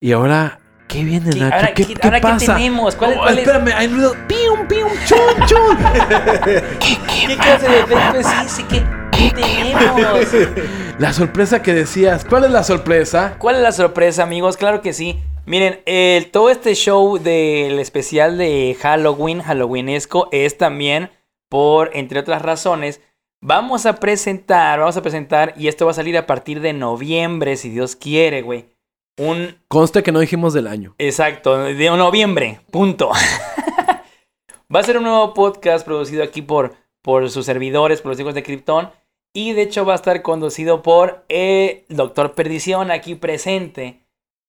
Y ahora, ¿qué viene, ¿Qué, Nacho? ahora, ¿Qué, ¿qué, qué ahora qué pasa? tenemos? ¿Cuál, Oh, cuál es- espérame, hay ruido. ¡Pium, pium, chun, chun! ¿Qué clase de efecto es ese? ¿Qué, qué tenemos? La sorpresa que decías. ¿Cuál es la sorpresa? ¿Cuál es la sorpresa, amigos? Claro que sí. Miren, el- todo este show del especial de Halloween, Halloweenesco, es también por, entre otras razones, vamos a presentar, vamos a presentar, y esto va a salir a partir de noviembre, si Dios quiere, güey. Un Conste que no dijimos del año. Exacto, de noviembre, punto. Va a ser un nuevo podcast producido aquí por, por sus servidores, por los hijos de Krypton. Y de hecho va a estar conducido por el Doctor Perdición aquí presente.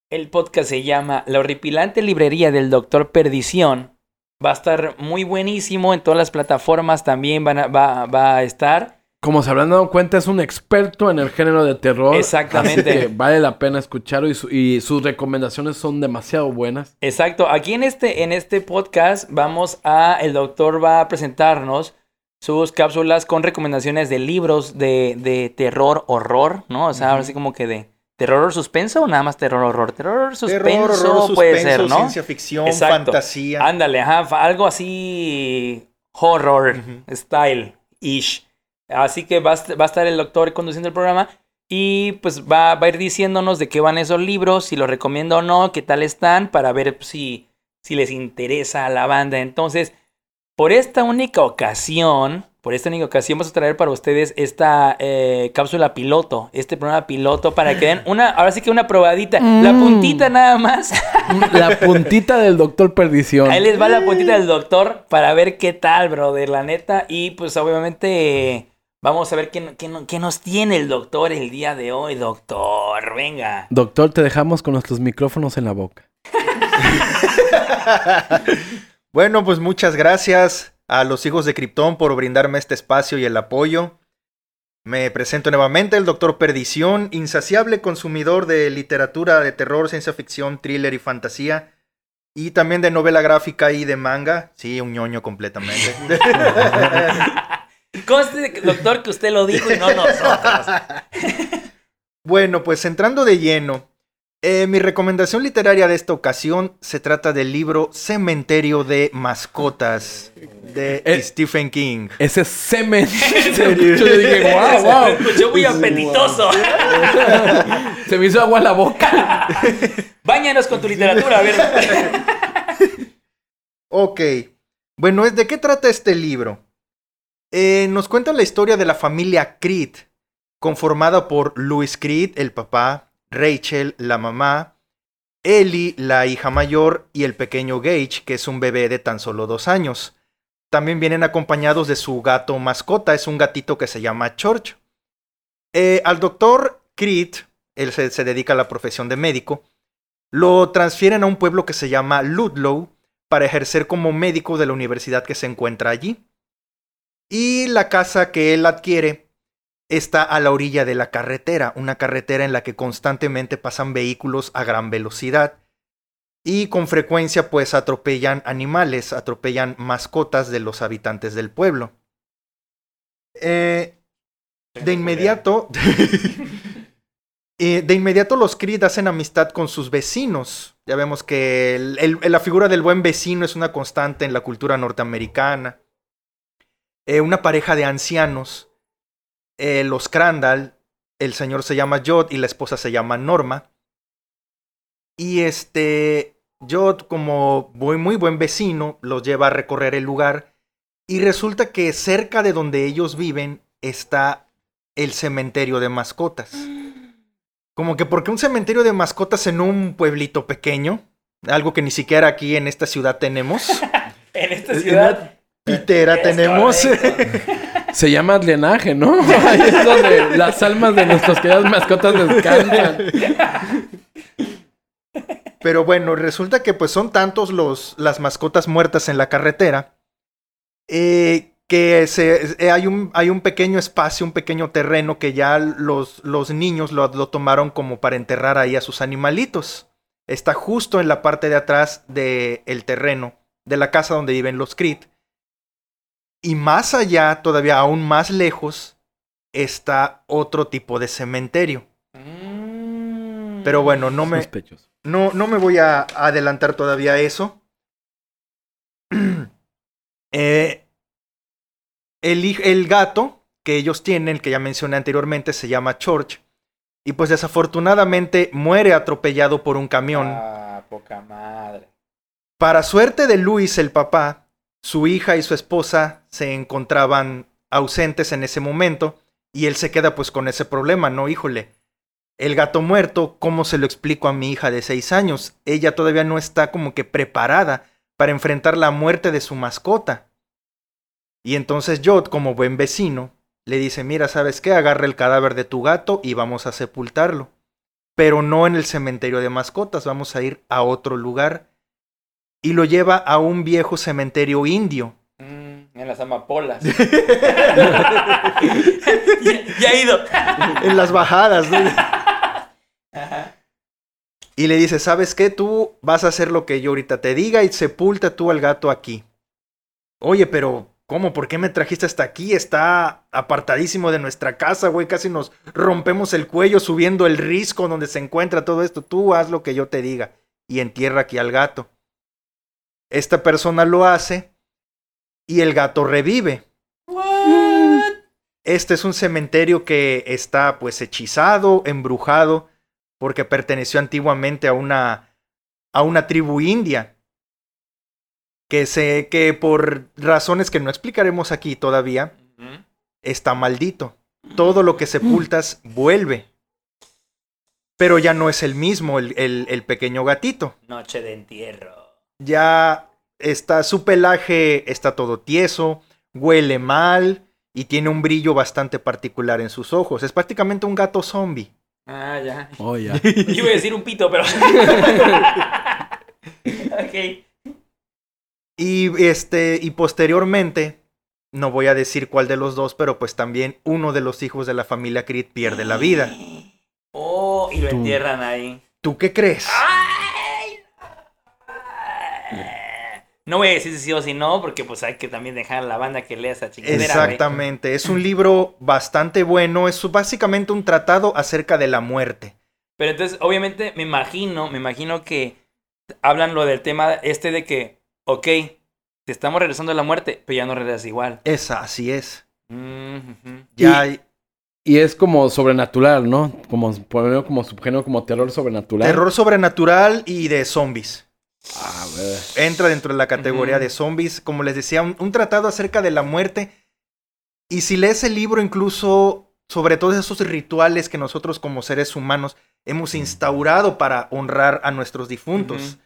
El podcast se llama La horripilante librería del Doctor Perdición. Va a estar muy buenísimo en todas las plataformas también van a- va, va a estar. Como se habrán dado cuenta, es un experto en el género de terror. Exactamente. Así que vale la pena escucharlo y, su- y sus recomendaciones son demasiado buenas. Exacto, aquí en este, en este podcast vamos a, el doctor va a presentarnos sus cápsulas con recomendaciones de libros de, de terror, horror, ¿no? O sea, ahora sí como que de terror o suspenso o nada más terror, horror. Terror, suspenso Terror, horror, puede suspenso, ser, ¿no? ciencia ficción, Exacto. fantasía. Ándale, ajá, algo así horror style ish. Así que va a, est- va a estar el doctor conduciendo el programa y pues va, va a ir diciéndonos de qué van esos libros, si los recomiendo o no, qué tal están, para ver si, si les interesa a la banda. Entonces, por esta única ocasión, por esta única ocasión vamos a traer para ustedes esta eh, cápsula piloto, este programa piloto, para que den una, ahora sí que una probadita, la Mm. puntita nada más. La puntita del Doctor Perdición. Ahí les va la puntita del doctor para ver qué tal, brother, la neta. Y pues obviamente vamos a ver qué, qué no- qué nos tiene el doctor el día de hoy, doctor. Venga. Doctor, te dejamos con nuestros micrófonos en la boca. Bueno, pues muchas gracias a los hijos de Krypton por brindarme este espacio y el apoyo. Me presento nuevamente el Doctor Perdición, insaciable consumidor de literatura de terror, ciencia ficción, thriller y fantasía. Y también de novela gráfica y de manga. Sí, un ñoño completamente. Conste, doctor, que usted lo dijo y no nosotros. Bueno, pues entrando de lleno, eh, mi recomendación literaria de esta ocasión se trata del libro Cementerio de Mascotas de Eh. Stephen King. Ese semen. Yo dije, wow, wow. Escuchó muy apetitoso. Se me hizo agua en la boca. Báñanos con tu literatura, a ver. Ok, bueno, ¿es- ¿de qué trata este libro? Eh, nos cuenta la historia de la familia Creed, conformada por Louis Creed, el papá, Rachel, la mamá, Ellie, la hija mayor, y el pequeño Gage, que es un bebé de tan solo dos años. También vienen acompañados de su gato mascota, es un gatito que se llama George. Eh, al doctor Creed, él se dedica a la profesión de médico, lo transfieren a un pueblo que se llama Ludlow para ejercer como médico de la universidad que se encuentra allí. Y la casa que él adquiere está a la orilla de la carretera, una carretera en la que constantemente pasan vehículos a gran velocidad y con frecuencia pues atropellan animales, atropellan mascotas de los habitantes del pueblo. Eh, de inmediato, eh, de inmediato los Creed hacen amistad con sus vecinos. Ya vemos que el- el- la figura del buen vecino es una constante en la cultura norteamericana. Eh, una pareja de ancianos, eh, los Crandall, el señor se llama Jod y la esposa se llama Norma. Y este, Jod, como muy, muy buen vecino, los lleva a recorrer el lugar. Y resulta que cerca de donde ellos viven está el cementerio de mascotas. Como que porque un cementerio de mascotas en un pueblito pequeño, algo que ni siquiera aquí en esta ciudad tenemos. En esta ciudad. Pitera tenemos. Se llama drenaje, ¿no? Ahí es donde las almas de nuestras queridas mascotas descansan. Pero bueno, resulta que pues son tantos los, las mascotas muertas en la carretera eh, que se, eh, hay, un, hay un pequeño espacio, un pequeño terreno que ya los, los niños lo, lo tomaron como para enterrar ahí a sus animalitos. Está justo en la parte de atrás del terreno, de la casa donde viven los Creed. Y más allá, todavía aún más lejos, está otro tipo de cementerio. Mm. Pero bueno, no me, no, no me voy a adelantar todavía a eso. Eh, el, el gato que ellos tienen, que ya mencioné anteriormente, se llama George. Y pues desafortunadamente muere atropellado por un camión. Ah, poca madre. Para suerte de Luis, el papá, su hija y su esposa se encontraban ausentes en ese momento y él se queda pues con ese problema, ¿no? Híjole, el gato muerto, ¿cómo se lo explico a mi hija de seis años? Ella todavía no está como que preparada para enfrentar la muerte de su mascota. Y entonces yo, como buen vecino, le dice, mira, ¿sabes qué? Agarra el cadáver de tu gato y vamos a sepultarlo. Pero no en el cementerio de mascotas, vamos a ir a otro lugar y lo lleva a un viejo cementerio indio. Mm, en las amapolas. ya, ya he ido. En las bajadas. ¿no? Ajá. Y le dice, ¿sabes qué? Tú vas a hacer lo que yo ahorita te diga y sepulta tú al gato aquí. Oye, pero ¿cómo? ¿Por qué me trajiste hasta aquí? Está apartadísimo de nuestra casa, güey. Casi nos rompemos el cuello subiendo el risco donde se encuentra todo esto. Tú haz lo que yo te diga y entierra aquí al gato. Esta persona lo hace y el gato revive. What? Este es un cementerio que está pues hechizado, embrujado, porque perteneció antiguamente a una, a una tribu india. Que, se, que por razones que no explicaremos aquí todavía, está maldito. Todo lo que sepultas vuelve. Pero ya no es el mismo, el, el- el pequeño gatito. Noche de entierro. Ya está, su pelaje está todo tieso, huele mal y tiene un brillo bastante particular en sus ojos. Es prácticamente un gato zombie. Ah, ya. Oh, ya. Yo iba a decir un pito, pero. ok. Y este, y posteriormente, no voy a decir cuál de los dos, pero pues también uno de los hijos de la familia Creed pierde la vida. Oh, y lo entierran ahí. ¿Tú qué crees? ¡Ay! No voy a decir si sí o si no, porque pues hay que también dejar a la banda que lea esa chingadera. güey. Exactamente, es un libro bastante bueno, es básicamente un tratado acerca de la muerte. Pero entonces, obviamente, me imagino, me imagino que hablan lo del tema este de que, ok, te estamos regresando a la muerte, pero ya no regresas igual. Esa, así es. Mm. Ya hay Y es como sobrenatural, ¿no? Como como subgénero, como terror sobrenatural. terror sobrenatural y de zombies. A ver. entra dentro de la categoría de zombies. Como les decía, un, un tratado acerca de la muerte. Y si lees el libro, incluso sobre todos esos rituales que nosotros como seres humanos hemos instaurado para honrar a nuestros difuntos.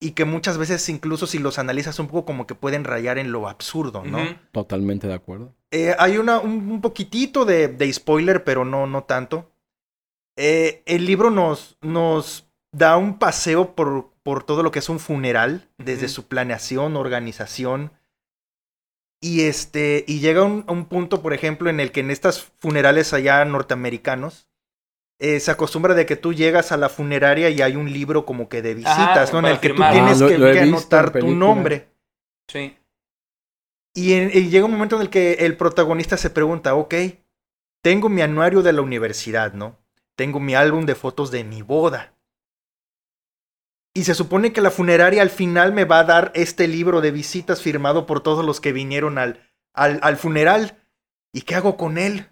Y que muchas veces, incluso si los analizas un poco, como que pueden rayar en lo absurdo, ¿no? Totalmente de acuerdo. Eh, hay una, un, un poquitito de, de spoiler, pero no, no tanto. Eh, el libro nos, nos da un paseo por, por todo lo que es un funeral, desde su planeación, organización. Y este. Y llega un, a un punto, por ejemplo, en el que en estas funerales allá norteamericanos. eh, se acostumbra de que tú llegas a la funeraria y hay un libro como que de visitas, ¿no? En el que tú tienes Ah, lo- que, lo anotar tu nombre. Sí. Y, en- y llega un momento en el que el protagonista se pregunta, ok, tengo mi anuario de la universidad, ¿no? Tengo mi álbum de fotos de mi boda. Y se supone que la funeraria al final me va a dar este libro de visitas firmado por todos los que vinieron al, al, al funeral. ¿Y qué hago con él?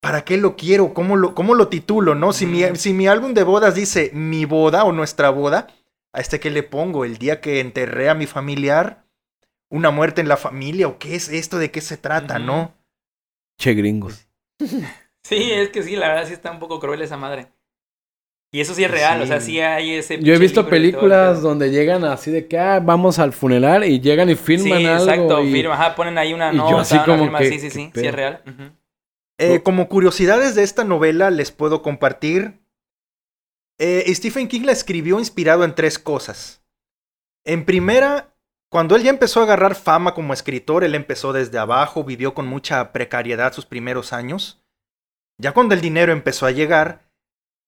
¿Para qué lo quiero? ¿Cómo lo, cómo lo titulo? ¿No? Si, mi, si mi álbum de bodas dice mi boda o nuestra boda, ¿a este qué le pongo? ¿El día que enterré a mi familiar? ¿Una muerte en la familia? ¿O qué es esto? ¿De qué se trata? ¿No? Che gringos. Sí, es que sí, la verdad sí está un poco cruel esa madre. Y eso sí es real, o sea, Sí. hay ese. Yo he visto todo películas donde llegan así de que ah, vamos al funeral y llegan y firman sí, algo. exacto, y- firma, ajá, ponen ahí una yo nota, así una como firma, que, sí, sí, ¿qué sí, sí es real. Eh, como curiosidades de esta novela les puedo compartir. Eh, Stephen King la escribió inspirado en tres cosas. En primera, cuando él ya empezó a agarrar fama como escritor, él empezó desde abajo, vivió con mucha precariedad sus primeros años. Ya cuando el dinero empezó a llegar,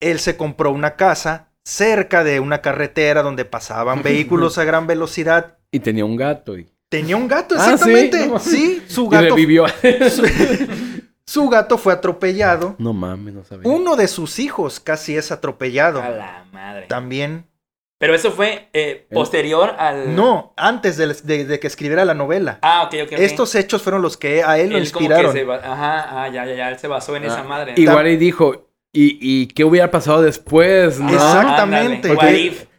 él se compró una casa cerca de una carretera donde pasaban vehículos a gran velocidad. Y tenía un gato y, Tenía un gato, Ah, ¿sí? exactamente. No. sí, su y gato, revivió. su gato fue atropellado. no mames, no sabía. Uno de sus hijos casi es atropellado. A la madre. También Pero eso fue eh, posterior al. No, antes de, de- de que escribiera la novela. Ah, ok, ok. Estos hechos fueron los que a él lo Él como que inspiraron. se ba- Ajá, ah, ya, ya, ya. Él se basó en esa Ah, madre. Igual y dijo, ¿y, ¿y qué hubiera pasado después? ¿no? Exactamente.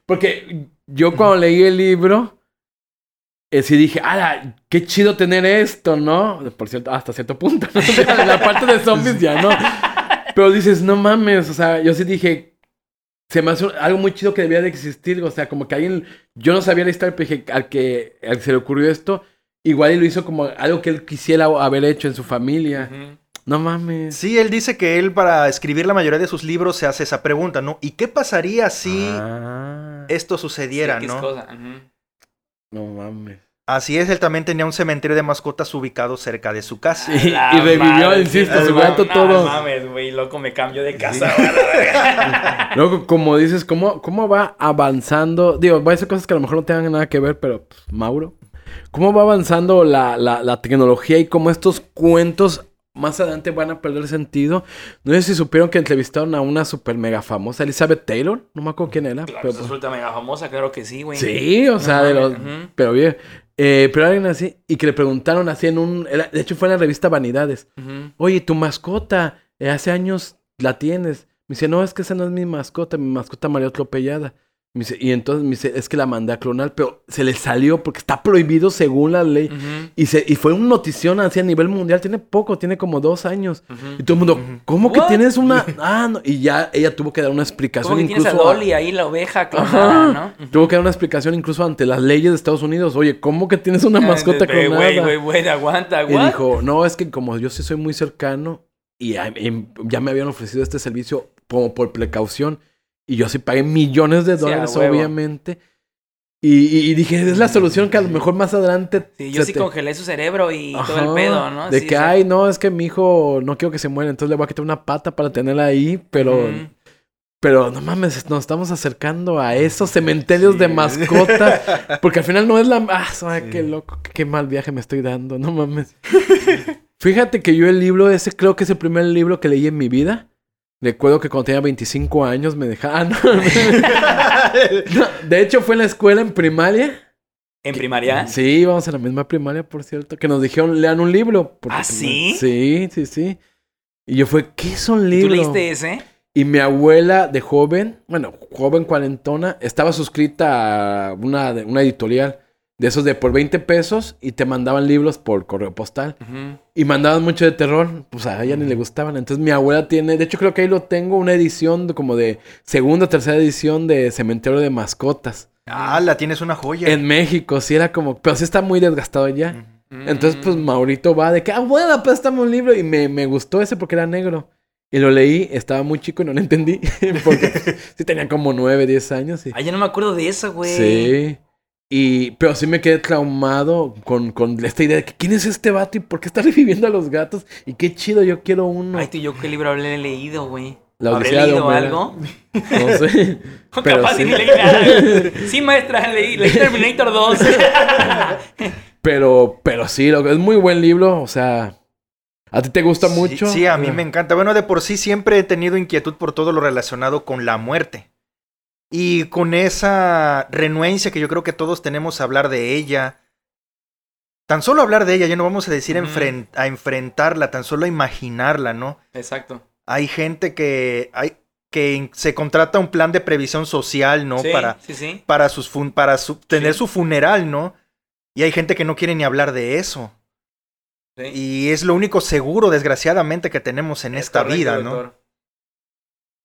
Porque- yo cuando leí el libro, eh, sí dije, ¡ah, qué chido tener esto, ¿no? Por cierto, hasta cierto punto. ¿no? la parte de zombies ya no. Pero dices, no mames, o sea, yo sí dije, se me hace un- algo muy chido que debía de existir, o sea, como que alguien, yo no sabía la historia, pero dije, al que, al que se le ocurrió esto, igual y lo hizo como algo que él quisiera haber hecho en su familia. Ujú. No mames. Sí, él dice que él para escribir la mayoría de sus libros se hace esa pregunta, ¿no? ¿Y qué pasaría si Ah, esto sucediera, Sí, no? cosa, no mames. Así es, él también tenía un cementerio de mascotas ubicado cerca de su casa. Y- revivió, madre, insisto, sí, su no, gato no, todo. mames, güey, loco, me cambio de casa. verga. Luego, como dices, ¿cómo, ¿cómo va avanzando? Digo, va a ser cosas que a lo mejor no tengan nada que ver, pero pues, Mauro. ¿Cómo va avanzando la, la, la tecnología y cómo estos cuentos más adelante van a perder sentido? No sé si supieron que entrevistaron a una super mega famosa, Elizabeth Taylor. No me acuerdo quién era. Claro, pero- pues, resulta mega famosa, claro que sí, güey. sí, o sea, No de los... mames, ujú. Pero bien. Eh, pero alguien así, y que le preguntaron así en un... De hecho, fue en la revista Vanidades. Ujú. Oye, tu mascota, eh, hace años la tienes. Me dice, no, es que esa no es mi mascota, mi mascota María atropellada. Me dice, y entonces me dice, es que la mandé a clonar, pero se le salió porque está prohibido según la ley. Y, se, y fue una notición así a nivel mundial, tiene poco, tiene como dos años. Ujú. Y todo el mundo, ¿cómo que What? tienes una...? Ah, no. Y ya ella tuvo que dar una explicación Como que tienes a incluso... Dolly ahí, la oveja clonada, Ajá. ¿no? Tuvo que dar una explicación incluso ante las leyes de Estados Unidos. Oye, ¿cómo que tienes una mascota clonada? Güey, güey, güey, aguanta, Y dijo, no, es que como yo sí soy muy cercano y ya, em- ya me habían ofrecido este servicio como por precaución y yo sí pagué millones de dólares, obviamente. Y, dije, es la solución que a lo mejor más adelante... Sí, yo sí te- congelé su cerebro y todo el pedo, ¿no? De Sí, que, o sea, ay, no, es que mi hijo no quiero que se muera, entonces le voy a quitar una pata para tenerla ahí, pero... Pero no mames, nos estamos acercando a esos cementerios Sí. de mascotas. Porque al final no es la. Ah, Sí. qué loco, qué mal viaje me estoy dando, no mames. Fíjate que yo el libro, ese creo que es el primer libro que leí en mi vida. Recuerdo que cuando tenía 25 años me dejaban. No, de hecho, fue en la escuela en primaria. ¿En primaria? Sí, íbamos a la misma primaria, por cierto. Que nos dijeron, lean un libro. ¿Ah, pues, sí? Sí, sí, sí. Y yo fue, ¿qué es un ¿Y libro? ¿Tú leíste ese? Y mi abuela de joven, bueno, joven cuarentona, estaba suscrita a una editorial de esos de por 20 pesos y te mandaban libros por correo postal. Y mandaban mucho de terror, pues a ella ni le gustaban. Entonces mi abuela tiene, de hecho creo que ahí lo tengo, una edición de- como de segunda o tercera edición de Cementerio de Mascotas. ah, la tienes una joya. En México, sí era como, pero sí está muy desgastado ya. Entonces, pues Maurito va de que, abuela, préstame un libro. Y me, me gustó ese porque era negro. Y lo leí, estaba muy chico y no lo entendí. porque sí tenía como 9, 10 años. Y, Ay, yo no me acuerdo de eso, güey. sí. Y, pero sí me quedé traumado con, con esta idea de que quién es este vato y por qué está reviviendo a los gatos. Y qué chido, yo quiero uno. Ay, tú y yo qué libro habré leído, güey. La ¿Habré leído algo? No sé. pero Capaz sí. ni leí nada. Sí, maestra, leí, leí Terminator 2. Pero, pero sí, lo- es muy buen libro. O sea, ¿a ti te gusta Sí, mucho? Sí, a mí me encanta. Bueno, de por sí siempre he tenido inquietud por todo lo relacionado con la muerte. Y con esa renuencia que yo creo que todos tenemos a hablar de ella. Tan solo hablar de ella, ya no vamos a decir enfren- a enfrentarla, tan solo a imaginarla, ¿no? Exacto. Hay gente que, hay, que se contrata un plan de previsión social, ¿no? Sí, Para, sí, sí. para, sus fun- para su- tener su funeral, ¿no? Y hay gente que no quiere ni hablar de eso. sí. Y es lo único seguro, desgraciadamente, que tenemos en Es esta correcto, vida, ¿no? doctor.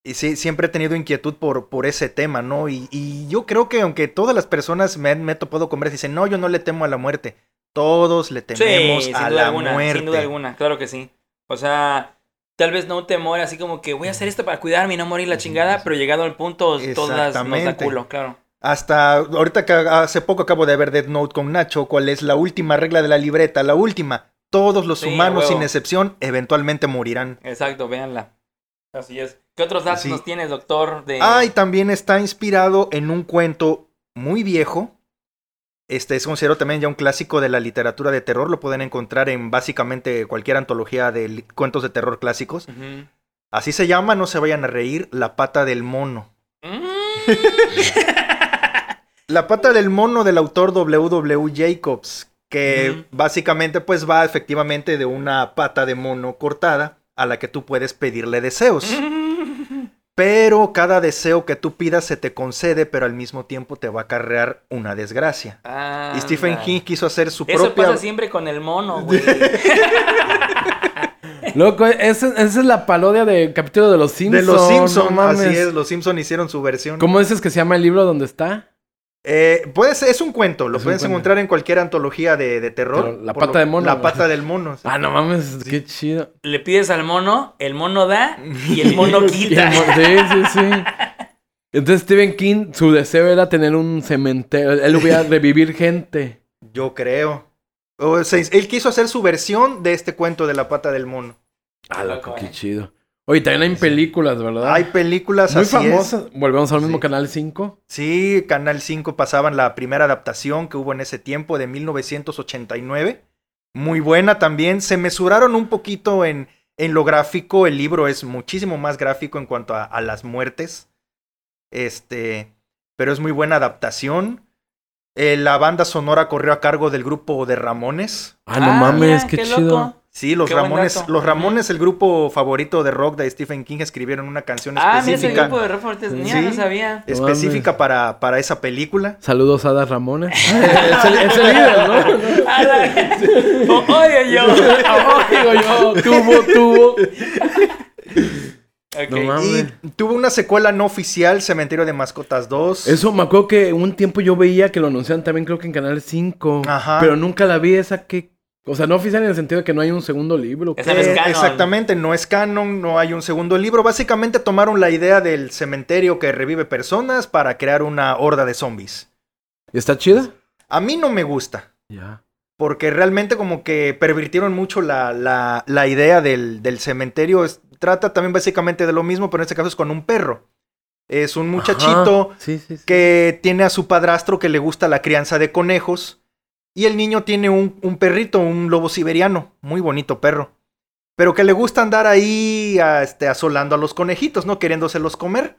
Y sí, siempre he tenido inquietud por, por ese tema, ¿no? Y, y yo creo que aunque todas las personas me, han- me he topado con veces dicen, no, yo no le temo a la muerte. Todos le tememos sí, a la alguna, muerte. sin duda alguna, claro que sí. O sea, tal vez no un temor así como que voy a hacer esto para cuidarme y no morir la chingada, pero llegado al punto todas nos da culo, claro. Hasta ahorita que hace poco acabo de ver Dead Note con Nacho, ¿cuál es la última regla de la libreta? La última. Todos los Sí, humanos, huevo. sin excepción, eventualmente morirán. Exacto, véanla. Así es. ¿Qué otros datos Sí. nos tienes, doctor? De... Ah, y también está inspirado en un cuento muy viejo. Este es considerado también ya un clásico de la literatura de terror. Lo pueden encontrar en básicamente cualquier antología de cuentos de terror clásicos. Así se llama, no se vayan a reír, La pata del mono. Mm. La pata del mono del autor W.W. Jacobs, que básicamente pues va efectivamente de una pata de mono cortada a la que tú puedes pedirle deseos. Pero cada deseo que tú pidas se te concede, pero al mismo tiempo te va a acarrear una desgracia. Ah, Y Stephen anda. King quiso hacer su Eso propia... pasa siempre con el mono, güey. Loco, esa, esa es la parodia del capítulo de los Simpsons. De los Simpsons, no mames. así es, los Simpsons hicieron su versión. ¿Cómo dices que se llama el libro donde está? Eh, puede ser- es un cuento, lo Es puedes cuento. encontrar en cualquier antología de, de terror. Pero la pata de mono, La pata del mono. sí. Ah, no mames, qué chido. Le pides al mono, el mono da y el mono el quita. Sí, sí, sí. Entonces Stephen King, su deseo era tener un cementerio. Él hubiera revivir gente. Yo creo. O sea, él quiso hacer su versión de este cuento de la pata del mono. Ah, loco, qué chido. Oye, también hay películas, ¿verdad? Hay películas Muy así es. famosas. Volvemos al mismo Sí. canal 5. Sí, Canal 5 pasaban la primera adaptación que hubo en ese tiempo de 1989. Muy buena también. Se mesuraron un poquito en, en lo gráfico. El libro es muchísimo más gráfico en cuanto a, a las muertes. Este, pero es muy buena adaptación. Eh, la banda sonora corrió a cargo del grupo de Ramones. Ah, no mames, mira, qué, chido. Sí, los Qué Ramones, los Ramones, el grupo favorito de rock de Stephen King, escribieron una canción Ah, mira ese específica, grupo de rock Mira, Sí. no sabía. No específica para, para esa película. Saludos a Das Ramones. es, el, es el líder, ¿no? Ah, la- O- Oye, yo. Digo yo, tuvo, tuvo. Ok. No mames. Y tuvo una secuela no oficial, Cementerio de Mascotas 2. Eso me acuerdo que un tiempo yo veía que lo anunciaban también, creo que en Canal 5. Ajá. Pero nunca la vi esa que. O sea, no oficial en el sentido de que no hay un segundo libro. No es canon. Exactamente, no es canon, no hay un segundo libro. Básicamente tomaron la idea del cementerio que revive personas para crear una horda de zombies. ¿Y está chida? A mí no me gusta. Ya. Porque realmente como que pervirtieron mucho la, la, la idea del, del cementerio. Es- trata también básicamente de lo mismo, pero en este caso es con un perro. Es un muchachito Ajá. Sí, sí, sí. que tiene a su padrastro que le gusta la crianza de conejos. Y el niño tiene un, un perrito, un lobo siberiano. Muy bonito perro. Pero que le gusta andar ahí a, este, asolando a los conejitos, ¿no? Queriéndoselos comer.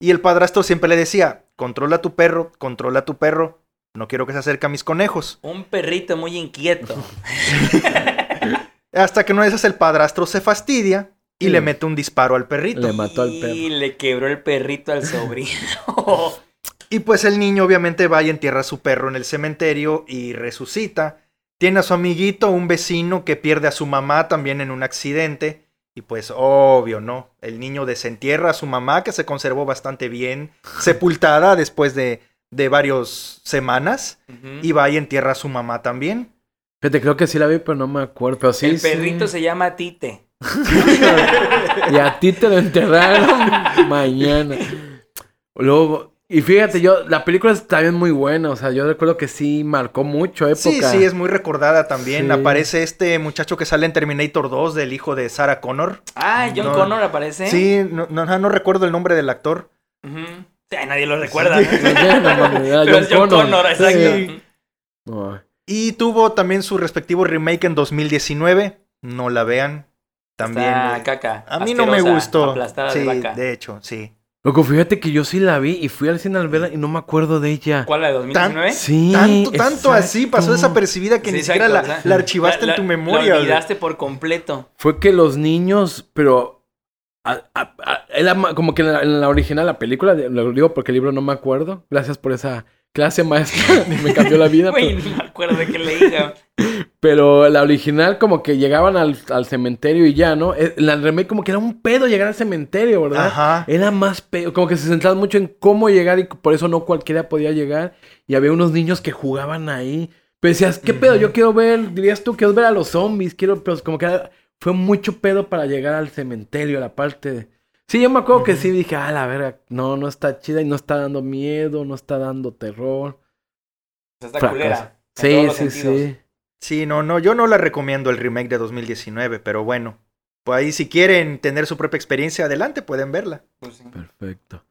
Y el padrastro siempre le decía, controla tu perro, controla tu perro. No quiero que se acerque a mis conejos. Un perrito muy inquieto. Hasta que una vez el padrastro se fastidia y Sí. le mete un disparo al perrito. Le mató al perro. Y le quebró el perrito al sobrino. Y pues el niño obviamente va y entierra a su perro en el cementerio y resucita. Tiene a su amiguito, un vecino que pierde a su mamá también en un accidente. Y pues obvio, ¿no? El niño desentierra a su mamá que se conservó bastante bien, sepultada después de, de varias semanas. Y va y entierra a su mamá también. Fíjate, creo que sí la vi, pero no me acuerdo. Pero sí, el sí. perrito se llama Tite. Y a ti te lo enterraron mañana. Luego, y fíjate, yo, la película es también muy buena. O sea, yo recuerdo que sí marcó mucho época. Sí, sí, es muy recordada también. Sí. Aparece este muchacho que sale en Terminator 2 del hijo de Sarah Connor. Ah, John No. Connor aparece. Sí, no, no, no recuerdo el nombre del actor. Sí, nadie lo recuerda. Sí, es John Connor, exacto. Y tuvo también su respectivo remake en 2019. No la vean. También. Está caca. a mí no me gustó. Aplastada Sí, de vaca. de hecho, sí. Loco, fíjate que yo sí la vi y fui al cine al verla y no me acuerdo de ella. ¿Cuál, la de 2019? Sí. tanto, tanto así pasó desapercibida que Sí, ni siquiera la, o sea, la archivaste la- en tu la- memoria. La olvidaste por completo. Fue que los niños, pero. a- a- a- era ma- como que en la, en la original, la película, lo digo porque el libro no me acuerdo. Gracias por esa clase maestra, me cambió la vida. Güey, pero, no me acuerdo de qué le dije. pero la original, como que llegaban al, al cementerio y ya, ¿no? Eh, La remake, como que era un pedo llegar al cementerio, ¿verdad? Ajá. Era más pedo, como que se centraban mucho en cómo llegar y por eso no cualquiera podía llegar. Y había unos niños que jugaban ahí. Pero decías, ¿qué pedo? Yo quiero ver, dirías tú, quiero ver a los zombies, quiero, pero como que era- fue mucho pedo para llegar al cementerio, la parte de... Sí, yo me acuerdo que sí dije, ah, la verga, no, no está chida y no está dando miedo, no está dando terror. Está Fracaso. culera. Sí, sí, sentidos. sí. Sí, no, no, yo no la recomiendo el remake de 2019, pero bueno. Pues ahí si quieren tener su propia experiencia, adelante, pueden verla. Pues sí. Perfecto.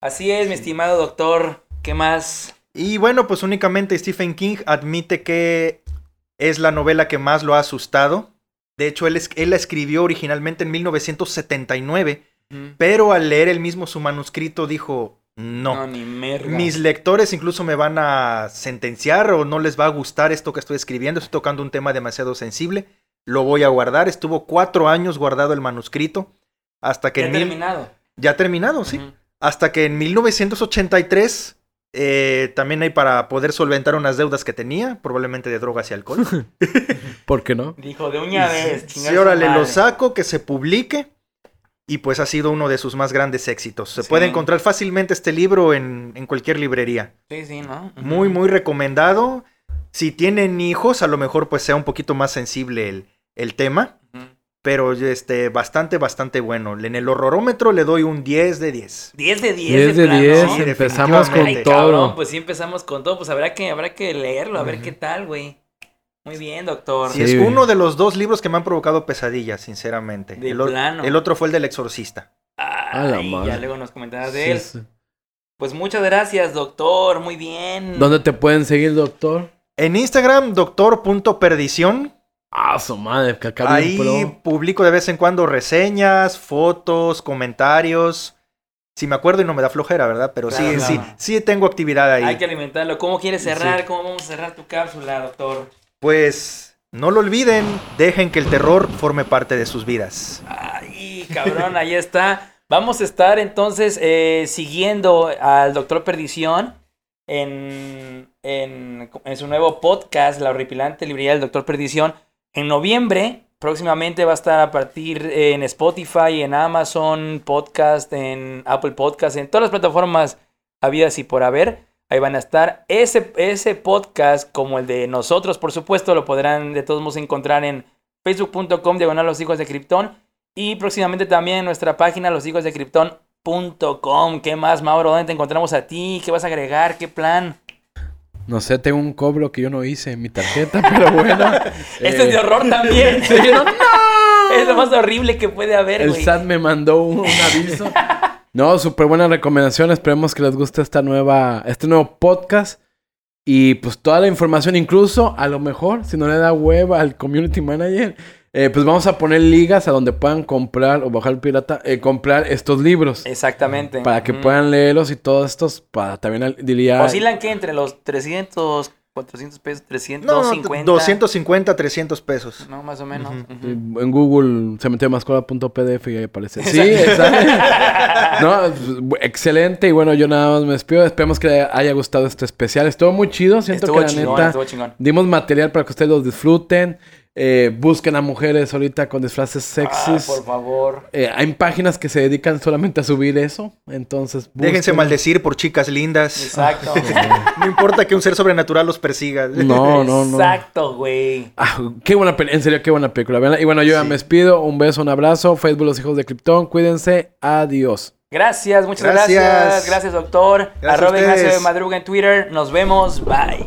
Así es, mi estimado doctor. ¿Qué más? Y bueno, pues únicamente Stephen King admite que es la novela que más lo ha asustado. De hecho, él, es- él la escribió originalmente en 1979, Ujú. pero al leer él mismo su manuscrito dijo, No. No, ni. Mis lectores incluso me van a sentenciar o no les va a gustar esto que estoy escribiendo. Estoy tocando un tema demasiado sensible. Lo voy a guardar. Estuvo cuatro años guardado el manuscrito. Hasta que Ya en mil... terminado. Ya terminado, sí. Hasta que en 1983 eh, también hay para poder solventar unas deudas que tenía, probablemente de drogas y alcohol. ¿Por qué no? Dijo, de una vez. Sí, su órale, lo saco, que se publique. Y pues ha sido uno de sus más grandes éxitos. Se Sí. puede encontrar fácilmente este libro en, en cualquier librería. Sí, sí, ¿no? Muy, muy recomendado. Si tienen hijos, a lo mejor pues sea un poquito más sensible el, el tema. Pero este, bastante, bastante bueno. En el horrorómetro le doy un 10 de 10. 10 de 10. 10 de plano. 10, Sí, empezamos con todo. Cabrón, pues sí empezamos con todo. Pues habrá que, habrá que leerlo, a ver qué tal, güey. Muy bien, doctor. Sí, Sí, es güey. uno de los dos libros que me han provocado pesadillas, sinceramente. De el, plano. el otro fue el del exorcista. A la Ay, madre. ya luego nos comentarás de Sí, él. sí. Pues muchas gracias, doctor. Muy bien. ¿Dónde te pueden seguir, doctor? En Instagram, doctor.perdición. Ah, su madre, que acá Ahí pro. publico de vez en cuando reseñas, fotos, comentarios. Si me acuerdo y no me da flojera, ¿verdad? Pero Claro, sí, sí, sí tengo actividad ahí. Hay que alimentarlo. ¿Cómo quieres cerrar? Sí. ¿Cómo vamos a cerrar tu cápsula, doctor? Pues no lo olviden, dejen que el terror forme parte de sus vidas. Ay, cabrón, ahí está. Vamos a estar entonces eh, siguiendo al doctor Perdición en, en, en su nuevo podcast, La horripilante librería del doctor Perdición. En noviembre, próximamente va a estar a partir en Spotify, en Amazon Podcast, en Apple Podcast, en todas las plataformas habidas y por haber. Ahí van a estar. Ese, ese podcast, como el de nosotros, por supuesto, lo podrán de todos modos encontrar en facebook.com diagonal los hijos de Krypton y próximamente también en nuestra página loshijosdekrypton.com. ¿Qué más, Mauro? ¿Dónde te encontramos a ti? ¿Qué vas a agregar? ¿Qué plan? No sé, tengo un cobro que yo no hice en mi tarjeta, pero bueno. Este es de Eh, horror también. sí, no, Es lo más horrible que puede haber, El güey. SAT me mandó un, un aviso. No, súper buena recomendación. Esperemos que les guste esta nueva, este nuevo podcast. Y pues toda la información, incluso a lo mejor, si no le da hueva al community manager, eh, pues vamos a poner ligas a donde puedan comprar o bajar el pirata, eh, comprar estos libros. Exactamente. Para que puedan leerlos y todos estos, para también diría... Oscilan que entre los 300, 400 pesos, 300, No, 250. 250, 300 pesos. No, más o menos. En Google se metió mascola.pdf y ahí aparece. Sí, exacto. no, pues, excelente. Y bueno, yo nada más me despido. Esperemos que les haya gustado este especial. Estuvo muy chido. Siento Estuvo que la chingón, neta estuvo chingón. dimos material para que ustedes los disfruten. Eh, busquen a mujeres ahorita con disfraces Ah, sexys. por favor. Eh, hay páginas que se dedican solamente a subir eso. Entonces, Déjense maldecir por chicas lindas. Exacto. No importa que un ser sobrenatural los persiga. No, no, no. Exacto, güey. Ah, qué buena película, en serio, qué buena película. Véanla. Y bueno, yo ya Sí. me despido. Un beso, un abrazo. Facebook Los Hijos de Krypton. Cuídense. Adiós. Gracias, muchas Gracias. gracias. Gracias, doctor. Gracias a Arroba Ignacio de. Madruga en Twitter. Nos vemos. Bye.